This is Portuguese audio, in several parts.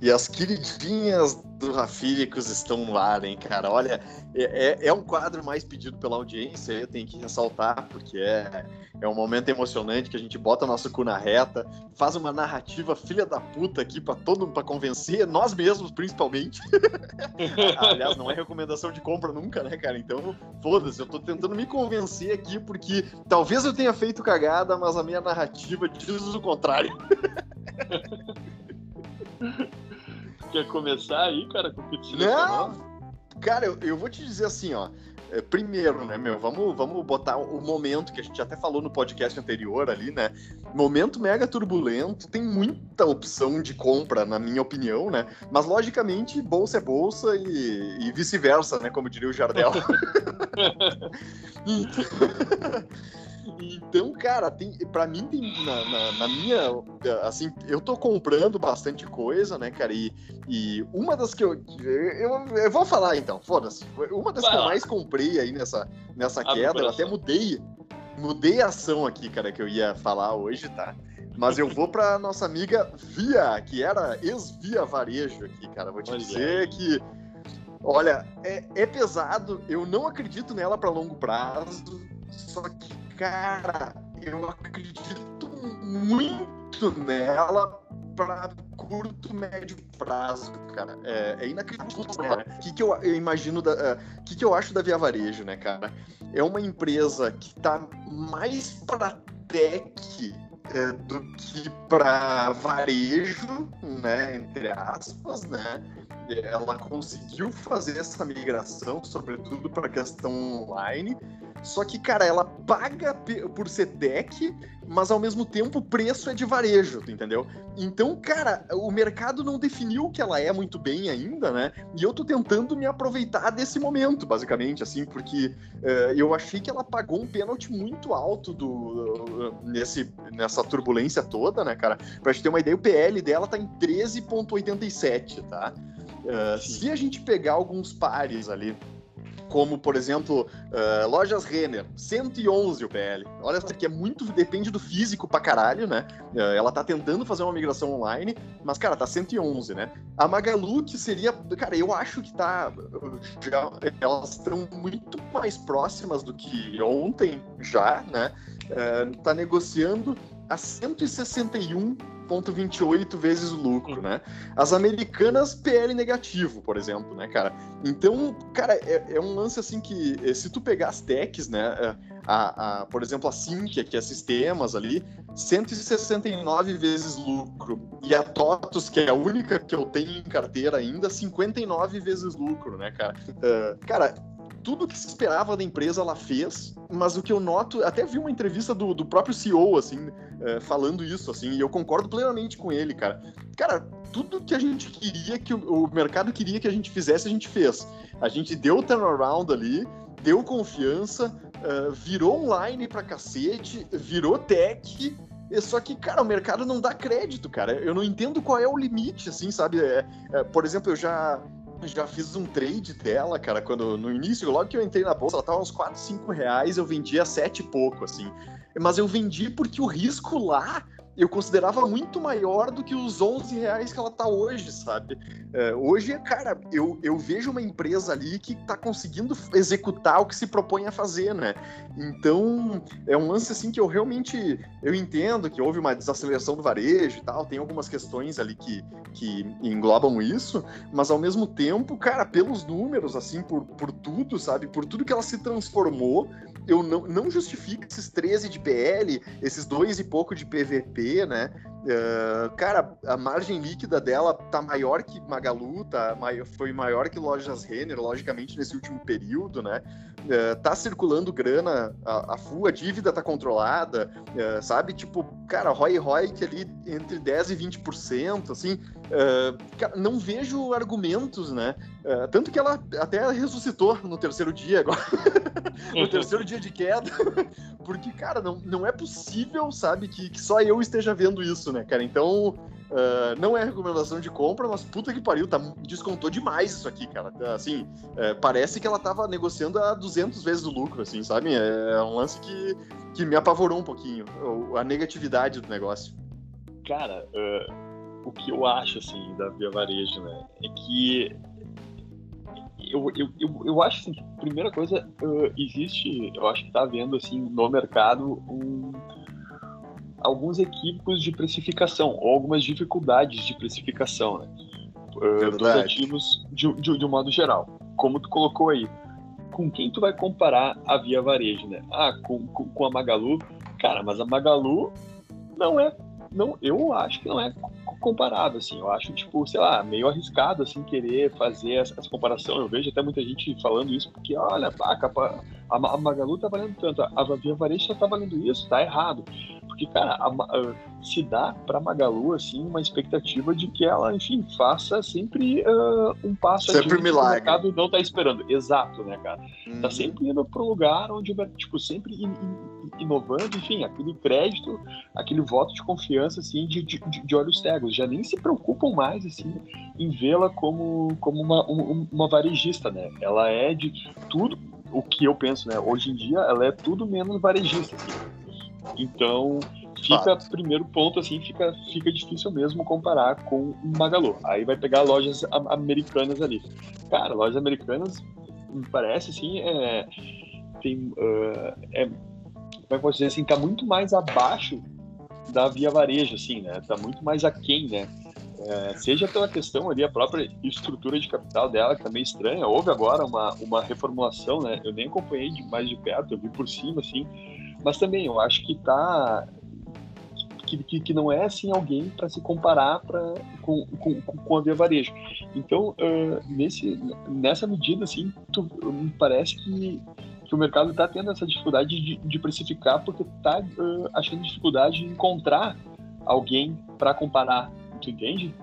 E as queridinhas do Rafíricos estão lá, hein, cara? Olha, é, é, é um quadro mais pedido pela audiência, eu tenho que ressaltar, porque é, é um momento emocionante que a gente bota nosso cu na reta, faz uma narrativa filha da puta aqui para todo mundo, pra convencer, nós mesmos, principalmente. Aliás, não é recomendação de compra nunca, né, cara? Então, foda-se, eu tô tentando me convencer aqui, porque talvez eu tenha feito cagada, mas a minha narrativa diz o contrário. Quer começar aí, cara, com o Não, cara, eu, eu vou te dizer assim, ó. É, primeiro, né, meu, vamos, vamos botar o momento que a gente até falou no podcast anterior ali, né? Momento mega turbulento, tem muita opção de compra, na minha opinião, né? Mas, logicamente, bolsa é bolsa e, e vice-versa, né? Como diria o Jardel. então... Então, cara, tem, pra mim tem na, na, na, minha. Assim, eu tô comprando bastante coisa, né, cara? E, e uma das que eu, eu. Eu vou falar então, foda-se. Uma das Vai que lá. eu mais comprei aí nessa, nessa queda, eu até mudei. Mudei a ação aqui, cara, que eu ia falar hoje, tá? Mas eu vou pra nossa amiga Via, que era ex-Via Varejo aqui, cara. Vou te Olha dizer aí. que. Olha, é, é pesado, eu não acredito nela para longo prazo, só que cara, eu acredito muito nela para curto, médio prazo, cara. É, é inacreditável. O que, que eu, eu imagino. O uh, que, que eu acho da Via Varejo, né, cara? É uma empresa que tá mais para tech é, do que para varejo, né, entre aspas, né? Ela conseguiu fazer essa migração, sobretudo para a questão online, só que, cara, ela paga por ser tech, mas ao mesmo tempo o preço é de varejo, entendeu? Então, cara, o mercado não definiu o que ela é muito bem ainda, né? E eu tô tentando me aproveitar desse momento, basicamente, assim, porque uh, eu achei que ela pagou um pênalti muito alto do, uh, nesse, nessa turbulência toda, né, cara? Pra gente ter uma ideia, o PL dela tá em 13,87, tá? Uh, se a gente pegar alguns pares ali como, por exemplo, uh, lojas Renner, 111 o PL. Olha que é muito, depende do físico pra caralho, né? Uh, ela tá tentando fazer uma migração online, mas, cara, tá 111, né? A Magalu, que seria, cara, eu acho que tá, já, elas estão muito mais próximas do que ontem já, né? Uh, tá negociando a 161 0,28 vezes o lucro, né? As americanas, PL negativo, por exemplo, né, cara? Então, cara, é, é um lance assim que, eh, se tu pegar as techs, né, eh, a, a, por exemplo, a Sinqia, que é sistemas ali, 169 vezes lucro. E a TOTUS, que é a única que eu tenho em carteira ainda, 59 vezes lucro, né, cara? Uh, cara, tudo que se esperava da empresa ela fez, mas o que eu noto, até vi uma entrevista do, do próprio CEO, assim, é, falando isso, assim, e eu concordo plenamente com ele, cara. Cara, tudo que a gente queria, que o, o mercado queria que a gente fizesse, a gente fez. A gente deu o turnaround ali, deu confiança, uh, virou online pra cacete, virou tech, só que, cara, o mercado não dá crédito, cara. Eu não entendo qual é o limite, assim, sabe? É, é, por exemplo, eu já já fiz um trade dela, cara, quando no início, logo que eu entrei na bolsa, ela tava uns 4, 5 reais, eu vendia 7 e pouco, assim. Mas eu vendi porque o risco lá eu considerava muito maior do que os 11 reais que ela tá hoje, sabe? É, hoje, cara, eu, eu vejo uma empresa ali que tá conseguindo executar o que se propõe a fazer, né? Então, é um lance assim que eu realmente eu entendo que houve uma desaceleração do varejo e tal, tem algumas questões ali que, que englobam isso, mas ao mesmo tempo, cara, pelos números, assim, por, por tudo, sabe? Por tudo que ela se transformou, eu não, não justifico esses 13 de PL, esses dois e pouco de PVP, né? Uh, cara, a margem líquida dela tá maior que Magalu, tá, foi maior que lojas Renner, logicamente, nesse último período, né? Uh, tá circulando grana, a, a full, a dívida tá controlada, uh, sabe? Tipo, cara, Roy Roy que ali entre 10% e 20%, assim, não vejo argumentos, né? tanto que ela até ressuscitou no terceiro dia agora, no terceiro dia de queda, porque, cara, não, não é possível, sabe, que, que só eu esteja vendo isso, né, cara? Então, uh, não é recomendação de compra, mas puta que pariu, tá, descontou demais isso aqui, cara. Assim, uh, parece que ela tava negociando a 200 vezes o lucro, assim, sabe? É, é um lance que, que me apavorou um pouquinho, a negatividade do negócio. Cara, uh, o que eu acho, assim, da Via Varejo, né? É que eu, eu, eu, eu acho assim, que, primeira coisa, uh, existe, eu acho que está havendo assim, no mercado um, alguns equívocos de precificação, ou algumas dificuldades de precificação, né? Uh, dos ativos de, de, de um modo geral. Como tu colocou aí, com quem tu vai comparar a Via Varejo, né? Ah, com, com, com a Magalu, cara, mas a Magalu não é, não, eu acho que não é comparável, assim. Eu acho, tipo, sei lá, meio arriscado, assim, querer fazer essa, essa comparação. Eu vejo até muita gente falando isso, porque, olha, a, a, a Magalu tá valendo tanto, a Via Varejo tá valendo isso, tá errado. Porque, cara, a, a, se dá pra Magalu, assim, uma expectativa de que ela, enfim, faça sempre uh, um passo sempre milagre. que o mercado não tá esperando. Exato, né, cara? Tá uhum. Tá sempre indo pro lugar onde, tipo, sempre in, in, inovando, enfim, aquele crédito, aquele voto de confiança, assim, de, de, de olhos cegos. Já nem se preocupam mais, assim, em vê-la como, como uma, um, uma varejista, né? Ela é de tudo o que eu penso, né? Hoje em dia, ela é tudo menos varejista, assim. Então, fica, Fato. primeiro ponto, assim, fica, fica difícil mesmo comparar com o Magalu. Aí vai pegar lojas americanas ali. Cara, lojas americanas, me parece, assim, é, tem, uh, é, como é que posso dizer assim, tá muito mais abaixo da Via Varejo, assim, né? Tá muito mais aquém, né? É, seja pela questão ali, a própria estrutura de capital dela, que tá meio estranha. Houve agora uma, uma reformulação, né? Eu nem acompanhei de mais de perto, eu vi por cima, assim. Mas também eu acho que tá. Que, que, que não é assim alguém para se comparar pra, com, com, com a Via Varejo. Então, uh, nesse, nessa medida, assim, tu, me parece que, que o mercado está tendo essa dificuldade de, de precificar porque está uh, achando dificuldade de encontrar alguém para comparar. Tu entende?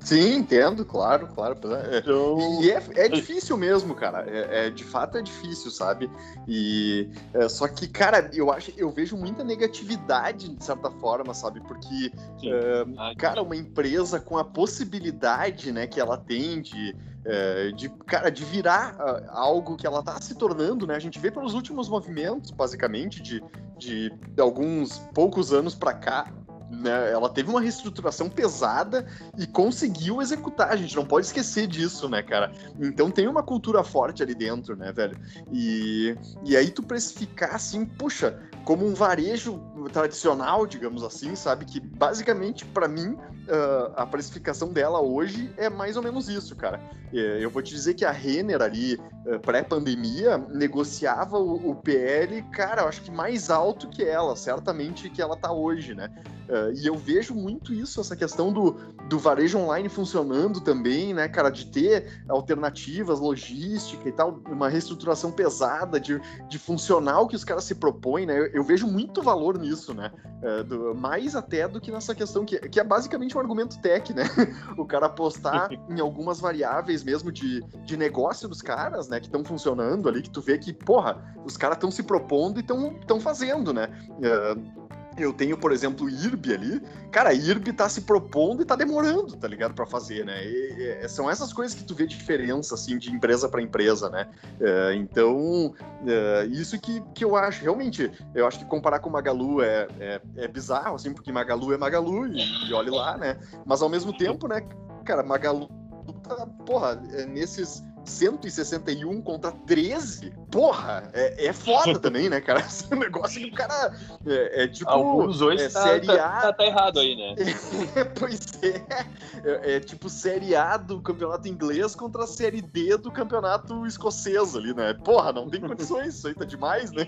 Sim, entendo, claro, claro. Então... E é, é difícil mesmo, cara. É, é, de fato é difícil, sabe? E é, só que, cara, eu acho, eu vejo muita negatividade de certa forma, sabe? Porque, é, cara, uma empresa com a possibilidade, né, que ela tem de é, de, cara, de virar uh, algo que ela está se tornando, né? A gente vê pelos últimos movimentos, basicamente, de, de, de alguns poucos anos para cá, né, ela teve uma reestruturação pesada e conseguiu executar. A gente não pode esquecer disso, né, cara? Então tem uma cultura forte ali dentro, né, velho? E, e aí tu precificar assim, puxa, como um varejo tradicional, digamos assim, sabe? Que basicamente, para mim, uh, a precificação dela hoje é mais ou menos isso, cara. É, eu vou te dizer que a Renner ali, uh, pré-pandemia, negociava o, o, PL, cara, eu acho que mais alto que ela, certamente que ela tá hoje, né? Uh, e eu vejo muito isso, essa questão do, do varejo online funcionando também, né, cara, de ter alternativas, logística e tal, uma reestruturação pesada, de, de funcionar o que os caras se propõem, né? Eu, eu vejo muito valor nisso, né? Uh, do, mais até do que nessa questão que, que é basicamente um argumento tech, né? o cara apostar em algumas variáveis mesmo de, de negócio dos caras, né? Que estão funcionando ali, que tu vê que, porra, os caras estão se propondo e estão fazendo, né? Uh, eu tenho, por exemplo, o IRB ali. Cara, IRB tá se propondo e tá demorando, tá ligado? para fazer, né? E, e, são essas coisas que tu vê diferença, assim, de empresa para empresa, né? É, então, é, isso que, que eu acho, realmente, eu acho que comparar com Magalu é, é, é bizarro, assim, porque Magalu é Magalu e, e olhe lá, né? Mas ao mesmo tempo, né, cara, Magalu tá, porra, é, nesses 161 contra 13, porra, é, é foda também, né, cara? Esse negócio que o cara é, é tipo. Alguns dois é, tá, série tá, A... tá, tá, errado aí, né? É, pois é. é. é. tipo Série A do campeonato inglês contra a Série D do campeonato escocês ali, né? Porra, não tem condições, isso aí tá demais, né?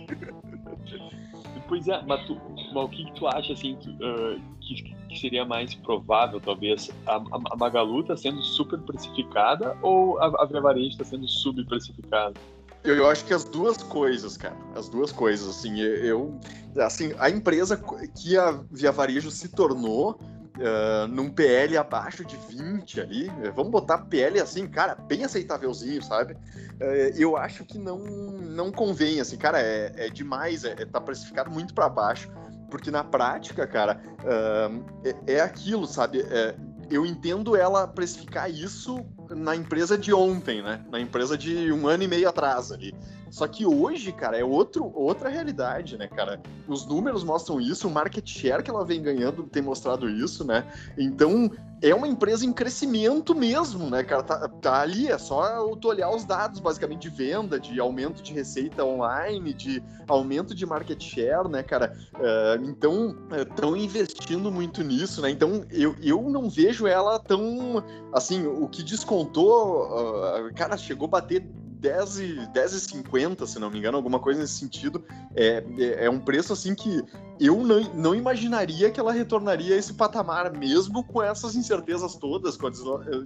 Pois é, mas, tu, mas o que, que, tu acha assim que, uh, que, que, seria mais provável, talvez? A, a, Magalu tá sendo super precificada ou a, a Via Varejo está sendo subprecificada? Eu, eu acho que as duas coisas, cara. As duas coisas, assim, eu, assim, a empresa que a Via Varejo se tornou uh, num PL abaixo de 20 ali, vamos botar PL assim, cara, bem aceitávelzinho, sabe? Uh, eu acho que não, não convém, assim, cara, é, é demais, é, é tá precificado muito para baixo, porque na prática, cara, uh, é, é, aquilo, sabe? Eu entendo ela precificar isso na empresa de ontem, né? Na empresa de um ano e meio atrás ali. Só que hoje, cara, é outro, outra realidade, né, cara? Os números mostram isso, o market share que ela vem ganhando tem mostrado isso, né? Então, é uma empresa em crescimento mesmo, né, cara? Tá, tá, ali, é só tu olhar os dados, basicamente, de venda, de aumento de receita online, de aumento de market share, né, cara? Uh, então, estão investindo muito nisso, né? Então, eu, eu não vejo ela tão. Assim, o que descontou, uh, cara, chegou a bater 10 e, 10 e 50, se não me engano, alguma coisa nesse sentido. É, é, é, um preço assim que eu não, não imaginaria que ela retornaria a esse patamar, mesmo com essas incertezas todas, com a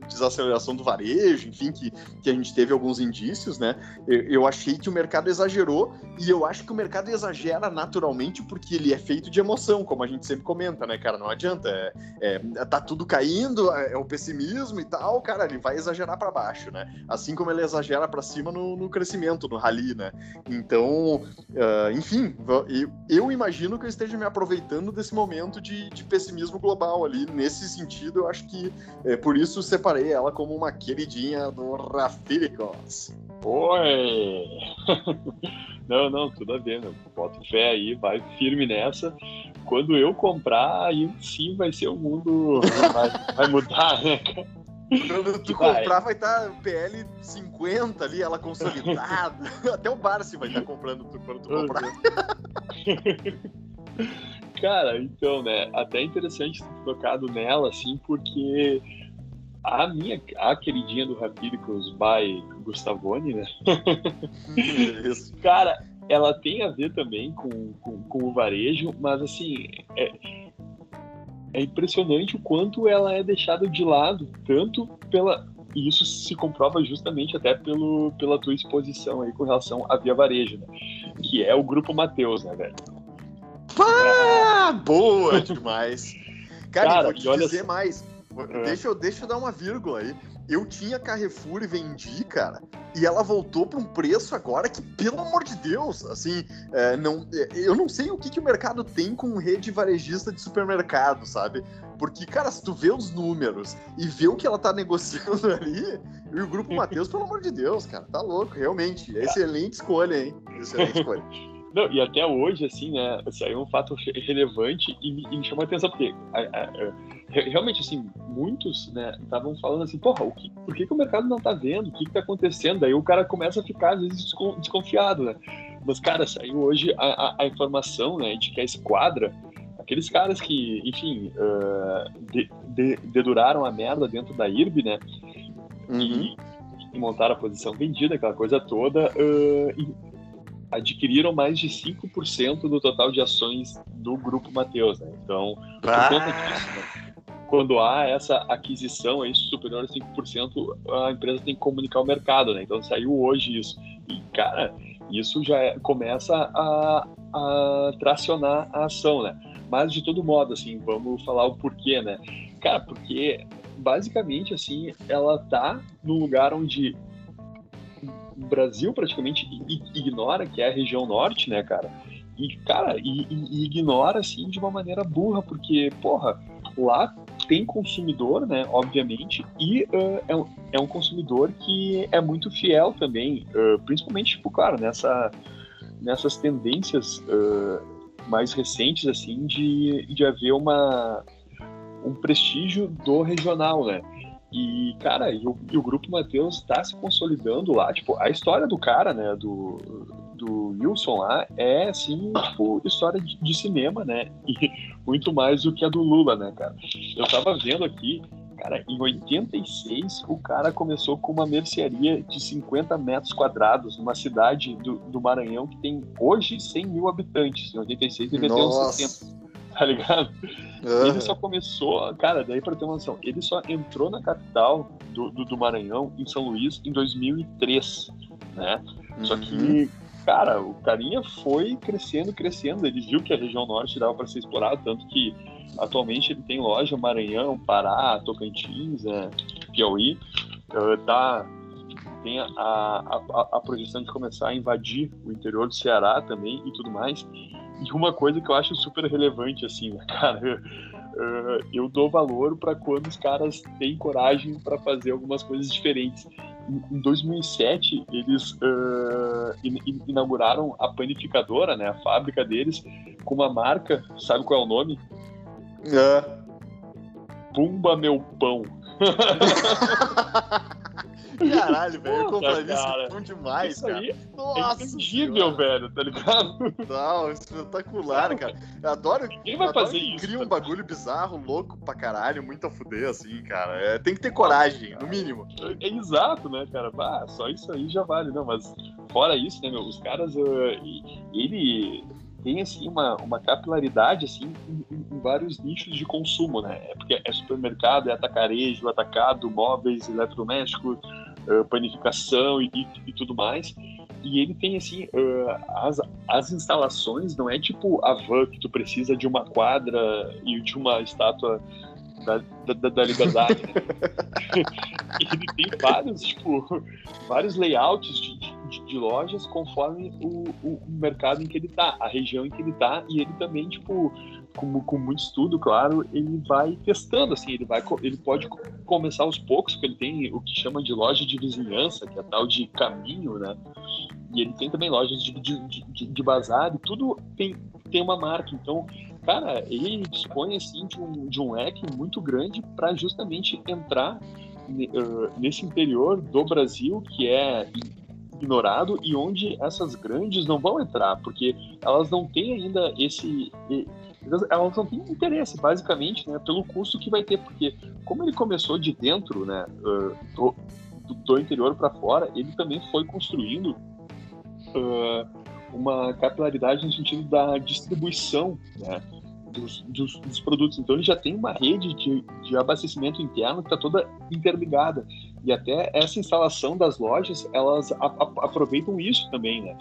desaceleração do varejo, enfim, que, que a gente teve alguns indícios, né? Eu, eu achei que o mercado exagerou e eu acho que o mercado exagera naturalmente porque ele é feito de emoção, como a gente sempre comenta, né, cara? Não adianta. É, é, tá tudo caindo, é, é o pessimismo e tal, cara, ele vai exagerar para baixo, né? Assim como ele exagera para cima no, no, crescimento, no rally, né? Então, uh, enfim, eu, eu, imagino que eu esteja me aproveitando desse momento de, de, pessimismo global ali. Nesse sentido, eu acho que é, por isso separei ela como uma queridinha do Rafiricos. Oi! não, não, tudo a ver, meu. Bota fé aí, vai firme nessa. Quando eu comprar, aí sim vai ser o mundo. Vai, vai mudar, né, cara? Quando tu vai. comprar, vai estar tá PL 50 ali, ela consolidada. Até o Barsi vai estar tá comprando quando tu comprar. Cara, então, né? Até interessante ter tocado nela, assim, porque a minha, a queridinha do Rapidicos by Gustavone, né? Isso. Cara, ela tem a ver também com, com, com o varejo, mas assim, é, é impressionante o quanto ela é deixada de lado, tanto pela. E isso se comprova justamente até pelo, pela tua exposição aí com relação à Via Varejo, né? Que é o Grupo Mateus, né, velho? Pá! Boa demais! Cara, Cara vou te dizer olha... mais. Deixa eu, deixa eu dar uma vírgula aí eu tinha Carrefour e vendi, cara, e ela voltou para um preço agora que, pelo amor de Deus, assim, é, não, é, eu não sei o que, que o mercado tem com rede varejista de supermercado, sabe? Porque, cara, se tu vê os números e vê o que ela tá negociando ali, e o Grupo Mateus, pelo amor de Deus, cara, tá louco, realmente. Excelente escolha, hein? Excelente escolha. Não, e até hoje, assim, né, saiu um fato relevante e me, e me chamou a atenção, porque a, a, a, realmente, assim, muitos, né, estavam falando assim, porra, o que, por que, que o mercado não tá vendo? O que que tá acontecendo? Aí o cara começa a ficar, às vezes, desconfiado, né? Mas, cara, saiu hoje a, a, informação, né, de que a esquadra, aqueles caras que, enfim, uh, de, de, deduraram a merda dentro da IRB, né, uhum. e, e montaram a posição vendida, aquela coisa toda, uh, adquiriram mais de 5% do total de ações do Grupo Mateus, né? Então, por ah. conta disso, né? quando há essa aquisição aí superior a 5%, a empresa tem que comunicar ao mercado, né? Então saiu hoje isso. E, cara, isso já é, começa a, a tracionar a ação, né? Mas de todo modo, assim, vamos falar o porquê, né? Cara, porque basicamente, assim, ela tá no lugar onde Brasil praticamente ignora, que é a região norte, né, cara? E, cara, e, e, ignora, assim, de uma maneira burra, porque, porra, lá tem consumidor, né, obviamente, e uh, é, um, é, um consumidor que é muito fiel também, uh, principalmente, tipo, claro, nessa, nessas tendências uh, mais recentes, assim, de, de haver uma, um prestígio do regional, né? E, cara, e o, e o Grupo Mateus está se consolidando lá. Tipo, a história do cara, né, do, do Wilson lá, é, assim, tipo, história de, de cinema, né? E muito mais do que a do Lula, né, cara? Eu tava vendo aqui, cara, em 86, o cara começou com uma mercearia de 50 metros quadrados, numa cidade do, do Maranhão que tem hoje 100 mil habitantes. Em 86 devia ter uns 60 tá ligado? Uhum. Ele só começou, cara, daí pra ter uma noção, ele só entrou na capital do, do, do Maranhão, em São Luís, em 2003, né? Uhum. Só que, cara, o carinha foi crescendo, crescendo, ele viu que a região norte dava para ser explorada, tanto que atualmente ele tem loja Maranhão, Pará, Tocantins, né, Piauí, uh, tá tem a, a, a, projeção de começar a invadir o interior do Ceará também e tudo mais. E uma coisa que eu acho super relevante, assim, né, cara, uh, eu dou valor para quando os caras têm coragem para fazer algumas coisas diferentes. Em, 2007, eles uh, inauguraram a panificadora, né, a fábrica deles, com uma marca, sabe qual é o nome? É. Bumba Meu Pão. Caralho, velho, eu compraria isso bom demais, isso cara. Aí é Nossa, é intangível, velho, tá ligado? Não, espetacular, cara. Eu adoro. Quem vai adoro fazer que isso? Cria um bagulho bizarro, louco pra caralho, muito a fuder, assim, cara. É, tem que ter coragem, no mínimo. É, é exato, né, cara? Só isso aí já vale, não, mas fora isso, né, meu, os caras, uh, ele tem assim uma, uma capilaridade assim em, em, vários nichos de consumo, né? É porque é supermercado, é atacarejo, atacado, móveis, eletrodomésticos, uh, panificação e, e, e, tudo mais. E ele tem assim uh, as, as instalações não é tipo a van que tu precisa de uma quadra e de uma estátua da, da, da liberdade. Né? ele tem vários, tipo, vários layouts de, de, de lojas conforme o, o, mercado em que ele tá, a região em que ele tá, e ele também, tipo, com, com muito estudo, claro, ele vai testando, assim, ele vai, ele pode começar aos poucos, porque ele tem o que chama de loja de vizinhança, que é tal de caminho, né? E ele tem também lojas de, de, de, de bazar, e tudo tem, tem uma marca, então cara, ele dispõe assim de um, de um leque muito grande para justamente entrar uh, nesse interior do Brasil que é ignorado e onde essas grandes não vão entrar, porque elas não têm ainda esse elas não têm interesse, basicamente, né, pelo custo que vai ter, porque como ele começou de dentro, né, do, do, interior para fora, ele também foi construindo uh, uma capilaridade no sentido da distribuição, né, dos, dos, dos, produtos. Então ele já tem uma rede de, de abastecimento interno que está toda interligada. E até essa instalação das lojas, elas a, a, aproveitam isso também, né?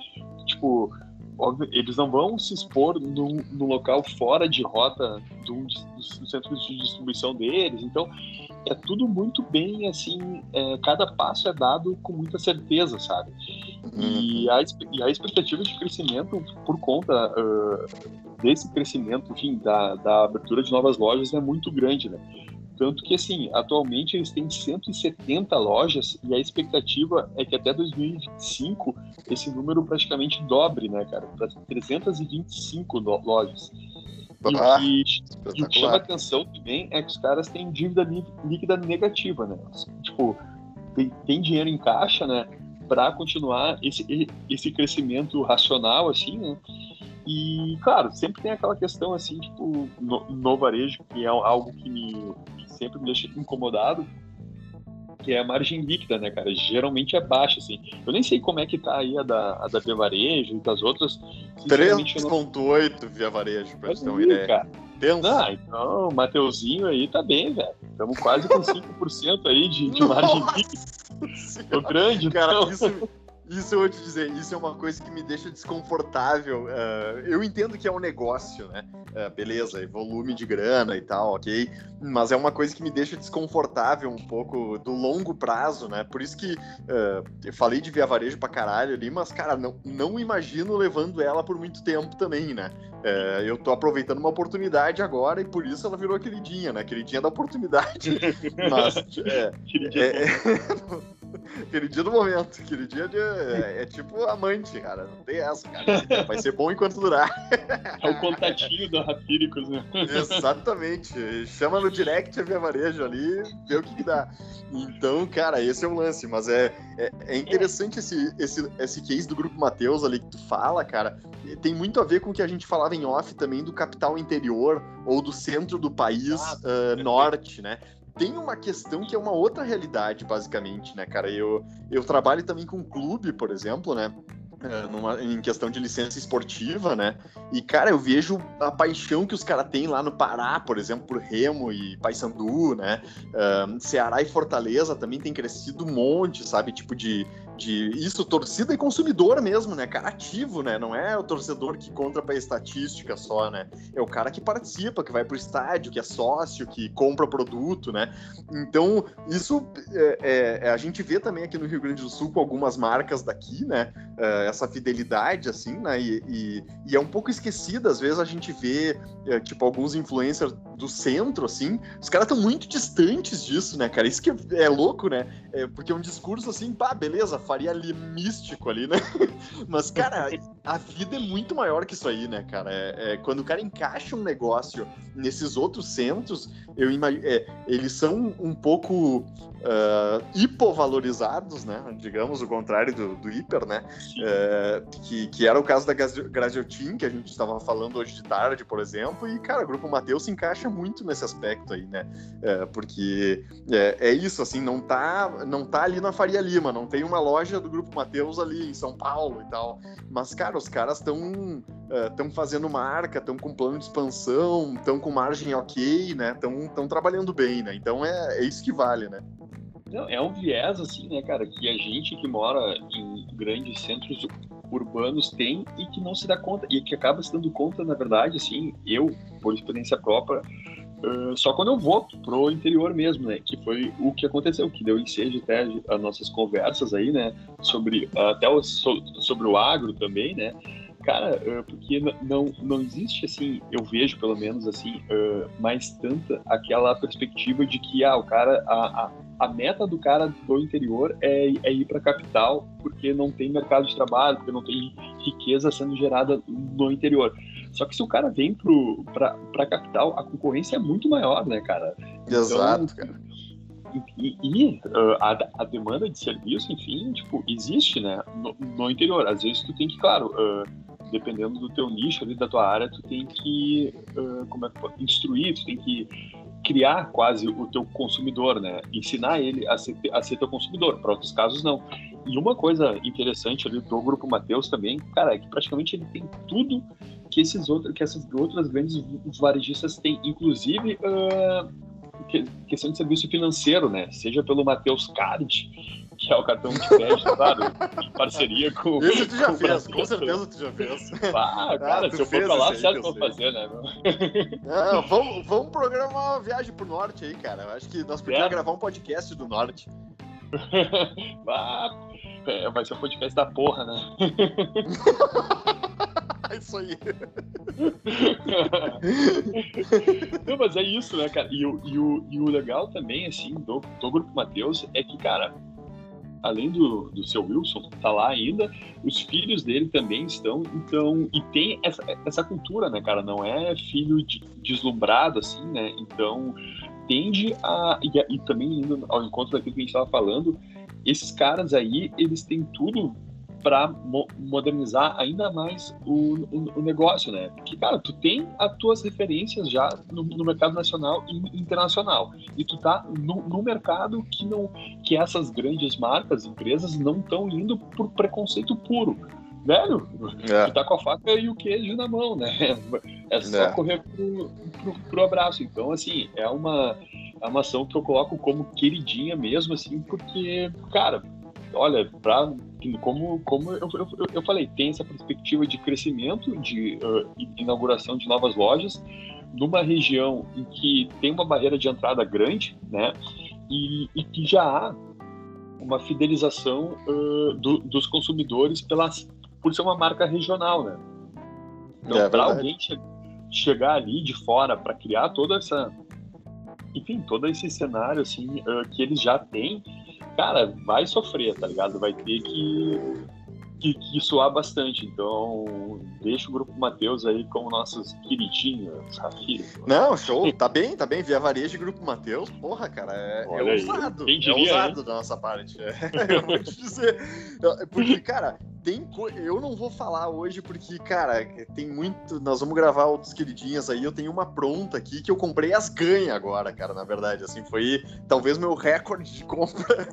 Tipo, óbvio, eles não vão se expor no, no local fora de rota do, dos centros de distribuição deles. Então, é tudo muito bem, assim, é, cada passo é dado com muita certeza, sabe? E, uhum. a, e a expectativa de crescimento por conta uh, desse crescimento, enfim, da, da abertura de novas lojas é muito grande, né? Tanto que, assim, atualmente eles têm 170 lojas e a expectativa é que até 2025 esse número praticamente dobre, né, cara? Para 325 lojas. Ah, e, e, o que chama atenção também é que os caras têm dívida líquida negativa, né? Tipo, tem, tem dinheiro em caixa, né? Para continuar esse, esse crescimento racional, assim, né? E, claro, sempre tem aquela questão, assim, tipo, no, no varejo, que é algo que me que sempre me deixa incomodado, que é a margem líquida, né, cara? Geralmente é baixa, assim. Eu nem sei como é que tá aí a da, a da Via Varejo e das outras. 3.8 não... Via Varejo, pra você ter uma ideia. Cara. Ah, então, o Mateuzinho aí tá bem, velho. Estamos quase com 5% aí de, de margem líquida. Tô grande, cara. Então. Isso, isso eu vou te dizer, isso é uma coisa que me deixa desconfortável. Uh, eu entendo que é um negócio, né? Uh, beleza, é volume de grana e tal, ok. Mas é uma coisa que me deixa desconfortável um pouco do longo prazo, né? Por isso que uh, eu falei de via varejo pra caralho ali, mas, cara, não, não imagino levando ela por muito tempo também, né? eu tô aproveitando uma oportunidade agora e por isso ela virou queridinha, né? Queridinha da oportunidade. mas. É, é, é, aquele dia do momento, aquele dia de, é, é, tipo amante, cara. Não tem essa, cara. Vai ser bom enquanto durar. É o contatinho da Rapíricos, né? Exatamente. Chama no direct a Via Varejo ali, vê o que, que, dá. Então, cara, esse é o lance. Mas é, é, é interessante esse, esse, esse case do Grupo Mateus ali que tu fala, cara. Tem muito a ver com o que a gente falava em off também do capital interior ou do centro do país uh, norte, né? Tem uma questão que é uma outra realidade, basicamente, né, cara? Eu, eu trabalho também com um clube, por exemplo, né? É, numa, em questão de licença esportiva, né? E, cara, eu vejo a paixão que os caras têm lá no Pará, por exemplo, por Remo e Paysandu, né? Uh, Ceará e Fortaleza também tem crescido um monte, sabe? Tipo de, de isso, torcida e consumidor mesmo, né? Cara ativo, né? Não é o torcedor que conta pra estatística só, né? É o cara que participa, que vai pro estádio, que é sócio, que compra produto, né? Então, isso é, é, é a gente vê também aqui no Rio Grande do Sul com algumas marcas daqui, né? É, essa fidelidade, assim, né? E, e, e, é um pouco esquecida, às vezes a gente vê, é, tipo, alguns influencers do centro, assim, os caras estão muito distantes disso, né, cara? Isso que é, louco, né? É, porque é um discurso assim, pá, beleza, faria ali místico ali, né? Mas, cara, a vida é muito maior que isso aí, né, cara? É, é quando o cara encaixa um negócio nesses outros centros, eu imagino, é, eles são um pouco uh, hipovalorizados, né? Digamos, o contrário do, do hiper, né? É, que, que era o caso da Graziotin, que a gente estava falando hoje de tarde, por exemplo, e, cara, o Grupo Mateus se encaixa muito nesse aspecto aí, né? É, porque é, é, isso, assim, não tá, não tá ali na Faria Lima, não tem uma loja do Grupo Mateus ali em São Paulo e tal, mas, cara, os caras estão estão uh, fazendo marca, estão com plano de expansão, estão com margem ok, né? Estão trabalhando bem, né? Então é, é isso que vale, né? É um viés, assim, né, cara, que a gente que mora em grandes centros urbanos tem e que não se dá conta, e que acaba se dando conta, na verdade, assim, eu, por experiência própria, uh, só quando eu vou pro interior mesmo, né, que foi o que aconteceu, que deu ensejo até as nossas conversas aí, né, sobre, até o, sobre o agro também, né, Cara, uh, porque não, não existe, assim, eu vejo pelo menos, assim, uh, mais tanta aquela perspectiva de que, ah, o cara, a, a, a meta do cara do interior é, é ir para a capital porque não tem mercado de trabalho, porque não tem riqueza sendo gerada no interior. Só que se o cara vem para a capital, a concorrência é muito maior, né, cara? Exato, então, cara. E, e uh, a, a, demanda de serviço, enfim, tipo, existe, né, no, no interior. Às vezes tu tem que, claro, uh, dependendo do teu nicho ali, da tua área, tu tem que uh, como é que instruir, tu tem que criar quase o teu consumidor, né? Ensinar ele a ser, a ser teu consumidor. Para outros casos, não. E uma coisa interessante ali do grupo Mateus também, cara, é que praticamente ele tem tudo que esses outros, que essas outras grandes varejistas têm, inclusive uh, questão de serviço financeiro, né? Seja pelo Mateus Card, que é o cartão de crédito, claro, em parceria com. Esse tu já fez, com certeza tu já fez. Ah, cara, ah, se eu for pra lá, certo que eu vou fazer, né? Não, vamos, vamos programar uma viagem pro norte aí, cara. Eu acho que nós podíamos é. gravar um podcast do norte. ah, é, vai ser um podcast da porra, né? isso aí. Não, mas é isso, né, cara? E, o, e, o, e o legal também, assim, do, do Grupo Mateus é que, cara, além do, do seu Wilson, tá lá ainda, os filhos dele também estão, então, e tem essa, essa cultura, né, cara, não é filho de, deslumbrado, assim, né, então tende a, e, e também indo ao encontro daquilo que a gente estava falando, esses caras aí, eles têm tudo para mo modernizar ainda mais o, o, o, negócio, né? Porque, cara, tu tem as tuas referências já no, no mercado nacional e internacional. E tu tá no, no, mercado que não que essas grandes marcas, empresas, não estão indo por preconceito puro. Velho, é. tu tá com a faca e o queijo na mão, né? É só é. correr pro, pro, pro abraço. Então, assim, é uma, é uma ação que eu coloco como queridinha mesmo, assim, porque, cara, olha, pra, como, como eu, eu, eu, falei, tem essa perspectiva de crescimento, de uh, inauguração de novas lojas, numa região em que tem uma barreira de entrada grande, né? E, e que já há uma fidelização uh, do, dos consumidores pela, por ser uma marca regional, né? Então, é, para alguém che chegar ali de fora para criar toda essa, enfim, todo esse cenário assim uh, que eles já têm, cara, vai sofrer, tá ligado? Vai ter que, que, que suar bastante. Então, deixa o grupo Mateus aí como nossos queridinhos, Rafir. Não, show, tá bem, tá bem. Via Varejo e Grupo Mateus, porra, cara, é, é ousado. Quem diria, é ousado hein? da nossa parte. É, eu vou te dizer. Porque, cara, tem co... eu não vou falar hoje porque, cara, tem muito. Nós vamos gravar outros queridinhas aí. Eu tenho uma pronta aqui que eu comprei as ganhas agora, cara. Na verdade, assim, foi talvez meu recorde de compra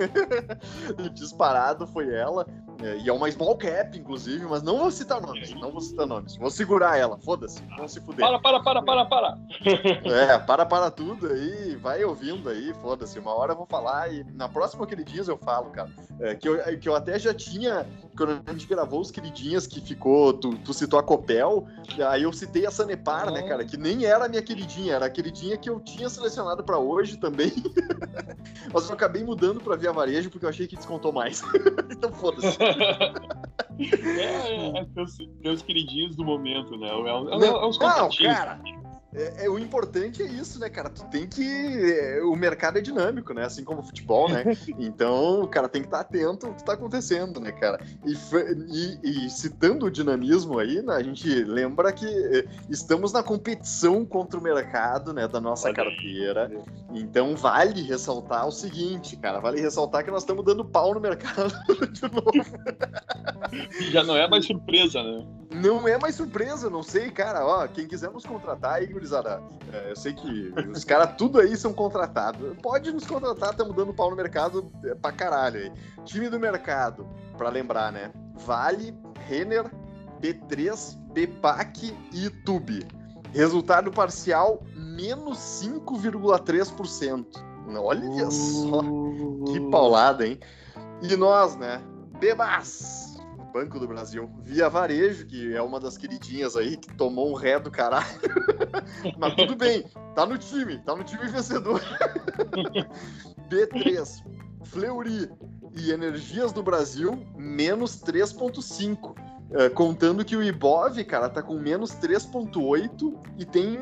disparado foi ela. É, e é uma small cap, inclusive, mas não vou citar nomes. Não vou citar nomes. Vou segurar ela. Foda-se. Vão se fuder. Para, para, para, para, para. É, para, para tudo aí. Vai ouvindo aí. Foda-se. Uma hora eu vou falar e na próxima queridinhas eu falo, cara. É, que, eu, que eu até já tinha. Quando a gente gravou os queridinhas que ficou, tu, tu citou a Copel, aí eu citei a Sanepar, né, cara, que nem era a minha queridinha, era a queridinha que eu tinha selecionado para hoje também. Mas eu acabei mudando para Via Varejo porque eu achei que descontou mais. então foda-se. É, é, é teus, teus, queridinhos do momento, né? É, é, é, é Não, cara, é, é, o importante é isso, né, cara? Tu tem que. É, o mercado é dinâmico, né? Assim como o futebol, né? Então, o cara tem que estar atento ao que está acontecendo, né, cara? E, e, e, citando o dinamismo aí, né, a gente lembra que é, estamos na competição contra o mercado, né, da nossa Olha carteira. Aí. Então, vale ressaltar o seguinte, cara. Vale ressaltar que nós estamos dando pau no mercado de novo. Já não é mais surpresa, né? Não é mais surpresa, não sei, cara. Ó, quem quiser nos contratar aí, gurizada, é, eu sei que os caras tudo aí são contratados. Pode nos contratar, estamos dando pau no mercado é, pra caralho aí. Time do mercado, pra lembrar, né? Vale, Renner, B3, BPAC e YouTube. Resultado parcial, menos 5,3%. Olha só, que paulada, hein? E nós, né? Bebas! Banco do Brasil. Via Varejo, que é uma das queridinhas aí, que tomou um ré do caralho. Mas tudo bem, tá no time, tá no time vencedor. B3, Fleury e Energias do Brasil, menos 3,5. É, contando que o Ibov, cara, tá com menos 3,8 e tem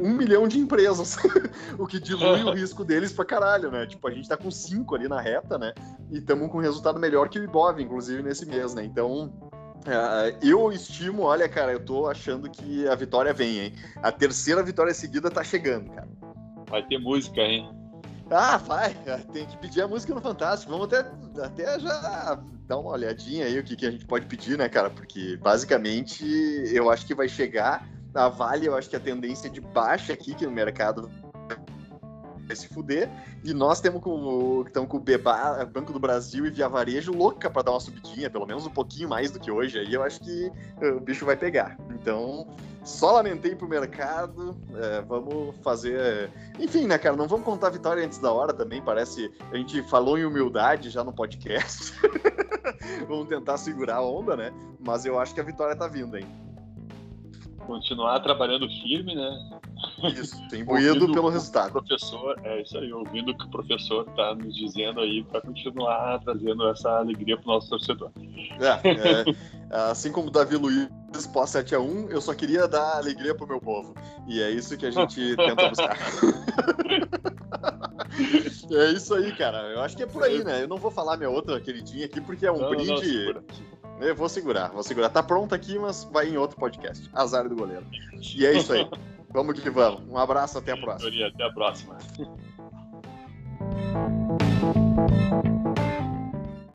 um milhão de empresas, o que dilui o risco deles pra caralho, né? Tipo, a gente tá com 5 ali na reta, né? E estamos com um resultado melhor que o Ibov, inclusive, nesse mês, né? Então, Uh, eu estimo, olha, cara, eu tô achando que a vitória vem, hein? A terceira vitória seguida tá chegando, cara. Vai ter música, hein? Ah, vai. Tem que pedir a música no Fantástico. Vamos até, até já dar uma olhadinha aí o que, que a gente pode pedir, né, cara? Porque basicamente eu acho que vai chegar. A Vale, eu acho que a tendência de baixa aqui que no mercado vai se fuder. E nós temos com, estamos com o Beba, Banco do Brasil e Via Varejo louca para dar uma subidinha, pelo menos um pouquinho mais do que hoje. Aí eu acho que o bicho vai pegar. Então, só lamentei pro mercado. É, vamos fazer. Enfim, né, cara? Não vamos contar a vitória antes da hora também. Parece. A gente falou em humildade já no podcast. vamos tentar segurar a onda, né? Mas eu acho que a vitória tá vindo, hein? Continuar trabalhando firme, né? Isso, imbuído pelo resultado. Professor, é isso aí, ouvindo o que o professor está nos dizendo aí para continuar trazendo essa alegria para o nosso torcedor. É, é, assim como o Davi Luiz pós 7 a 1 eu só queria dar alegria pro meu povo. E é isso que a gente tenta buscar. é isso aí, cara. Eu acho que é por aí, né? Eu não vou falar minha outra queridinha aqui porque é um não, brinde. Não, eu vou segurar, vou segurar. Tá pronto aqui, mas vai em outro podcast. Azar do goleiro. E é isso aí. vamos que vamos. Um abraço, até a próxima. Até a próxima.